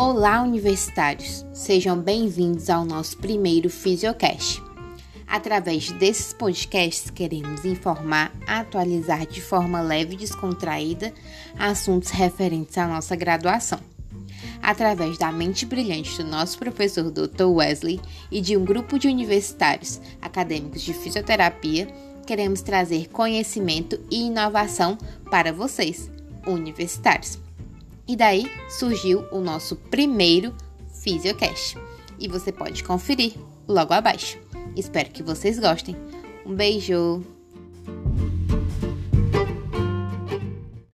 Olá, universitários! Sejam bem-vindos ao nosso primeiro Fisiocast. Através desses podcasts, queremos informar, atualizar de forma leve e descontraída assuntos referentes à nossa graduação. Através da mente brilhante do nosso professor Dr. Wesley e de um grupo de universitários acadêmicos de fisioterapia, queremos trazer conhecimento e inovação para vocês, universitários. E daí surgiu o nosso primeiro Fisiocast. E você pode conferir logo abaixo. Espero que vocês gostem. Um beijo!